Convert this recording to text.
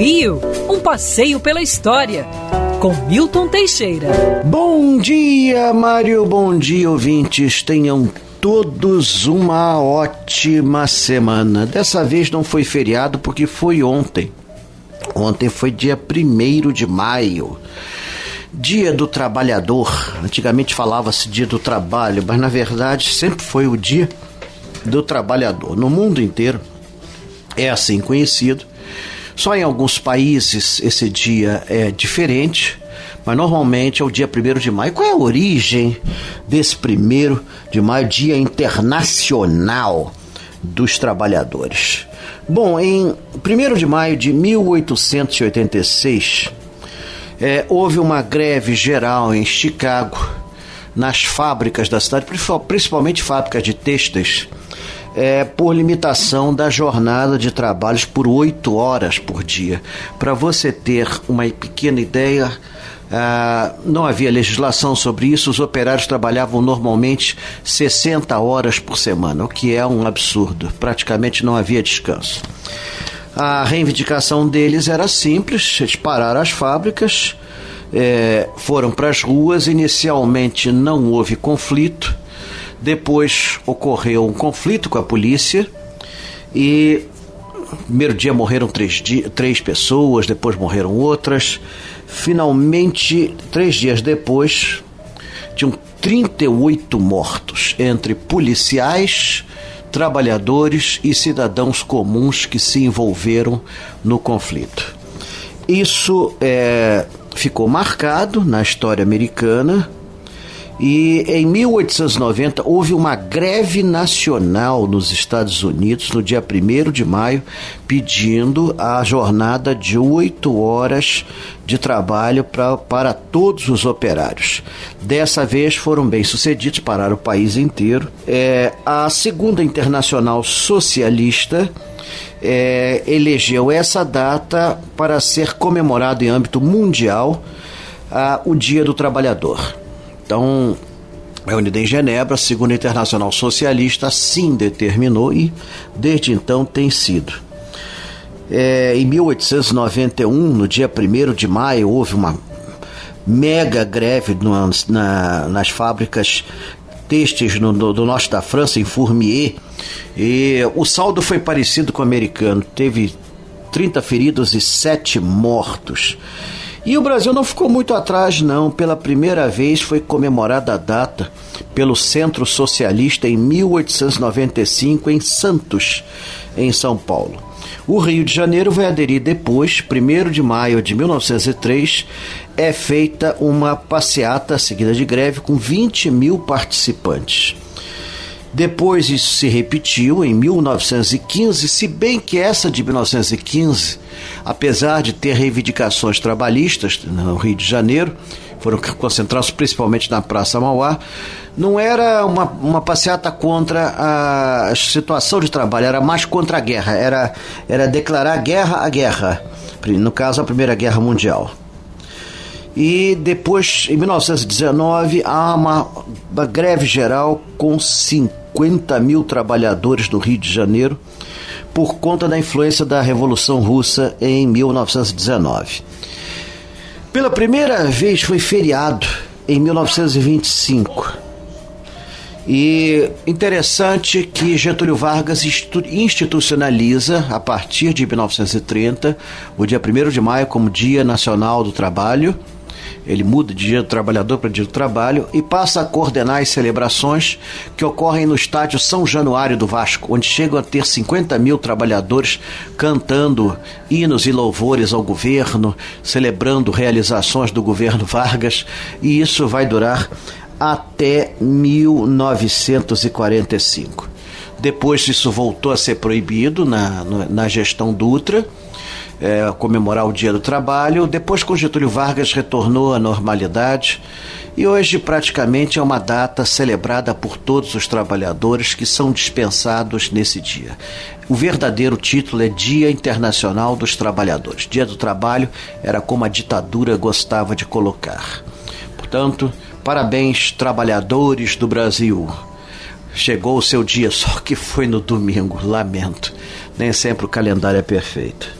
Rio, um passeio pela história, com Milton Teixeira. Bom dia, Mário, bom dia, ouvintes. Tenham todos uma ótima semana. Dessa vez não foi feriado porque foi ontem. Ontem foi dia 1 de maio. Dia do Trabalhador. Antigamente falava-se Dia do Trabalho, mas na verdade sempre foi o Dia do Trabalhador. No mundo inteiro é assim conhecido. Só em alguns países esse dia é diferente, mas normalmente é o dia 1 de maio. Qual é a origem desse 1 de maio, Dia Internacional dos Trabalhadores? Bom, em 1 de maio de 1886, é, houve uma greve geral em Chicago, nas fábricas da cidade, principalmente fábricas de têxteis, é, por limitação da jornada de trabalhos por oito horas por dia. Para você ter uma pequena ideia, ah, não havia legislação sobre isso, os operários trabalhavam normalmente 60 horas por semana, o que é um absurdo, praticamente não havia descanso. A reivindicação deles era simples: eles pararam as fábricas, é, foram para as ruas. Inicialmente não houve conflito, depois ocorreu um conflito com a polícia e no primeiro dia morreram três, três pessoas, depois morreram outras. Finalmente, três dias depois, tinham 38 mortos entre policiais, trabalhadores e cidadãos comuns que se envolveram no conflito. Isso é, ficou marcado na história americana e em 1890 houve uma greve nacional nos Estados Unidos no dia 1 de maio, pedindo a jornada de oito horas de trabalho pra, para todos os operários. Dessa vez foram bem sucedidos, pararam o país inteiro. É, a Segunda Internacional Socialista é, elegeu essa data para ser comemorado em âmbito mundial a, o Dia do Trabalhador. Então, reunida em Genebra, a Segunda Internacional Socialista assim determinou e desde então tem sido. É, em 1891, no dia 1 de maio, houve uma mega greve no, na, nas fábricas têxteis no, no, do norte da França, em Fourmier, e o saldo foi parecido com o americano. Teve 30 feridos e 7 mortos. E o Brasil não ficou muito atrás, não. Pela primeira vez foi comemorada a data pelo Centro Socialista em 1895 em Santos, em São Paulo. O Rio de Janeiro vai aderir depois, 1 de maio de 1903, é feita uma passeata seguida de greve com 20 mil participantes. Depois isso se repetiu em 1915, se bem que essa de 1915, apesar de ter reivindicações trabalhistas no Rio de Janeiro, foram concentrados principalmente na Praça Mauá, não era uma, uma passeata contra a situação de trabalho, era mais contra a guerra, era, era declarar guerra à guerra, no caso a Primeira Guerra Mundial. E depois, em 1919, há uma, uma greve geral com 50 mil trabalhadores do Rio de Janeiro por conta da influência da Revolução Russa em 1919. Pela primeira vez foi feriado em 1925. E interessante que Getúlio Vargas institucionaliza, a partir de 1930, o dia 1 de maio como Dia Nacional do Trabalho ele muda de dia do trabalhador para dia do trabalho e passa a coordenar as celebrações que ocorrem no estádio São Januário do Vasco, onde chegam a ter 50 mil trabalhadores cantando hinos e louvores ao governo, celebrando realizações do governo Vargas, e isso vai durar até 1945. Depois isso voltou a ser proibido na, na gestão Dutra é, comemorar o Dia do Trabalho. Depois, com Getúlio Vargas, retornou à normalidade e hoje praticamente é uma data celebrada por todos os trabalhadores que são dispensados nesse dia. O verdadeiro título é Dia Internacional dos Trabalhadores. Dia do Trabalho era como a ditadura gostava de colocar. Portanto, parabéns, trabalhadores do Brasil. Chegou o seu dia, só que foi no domingo, lamento. Nem sempre o calendário é perfeito.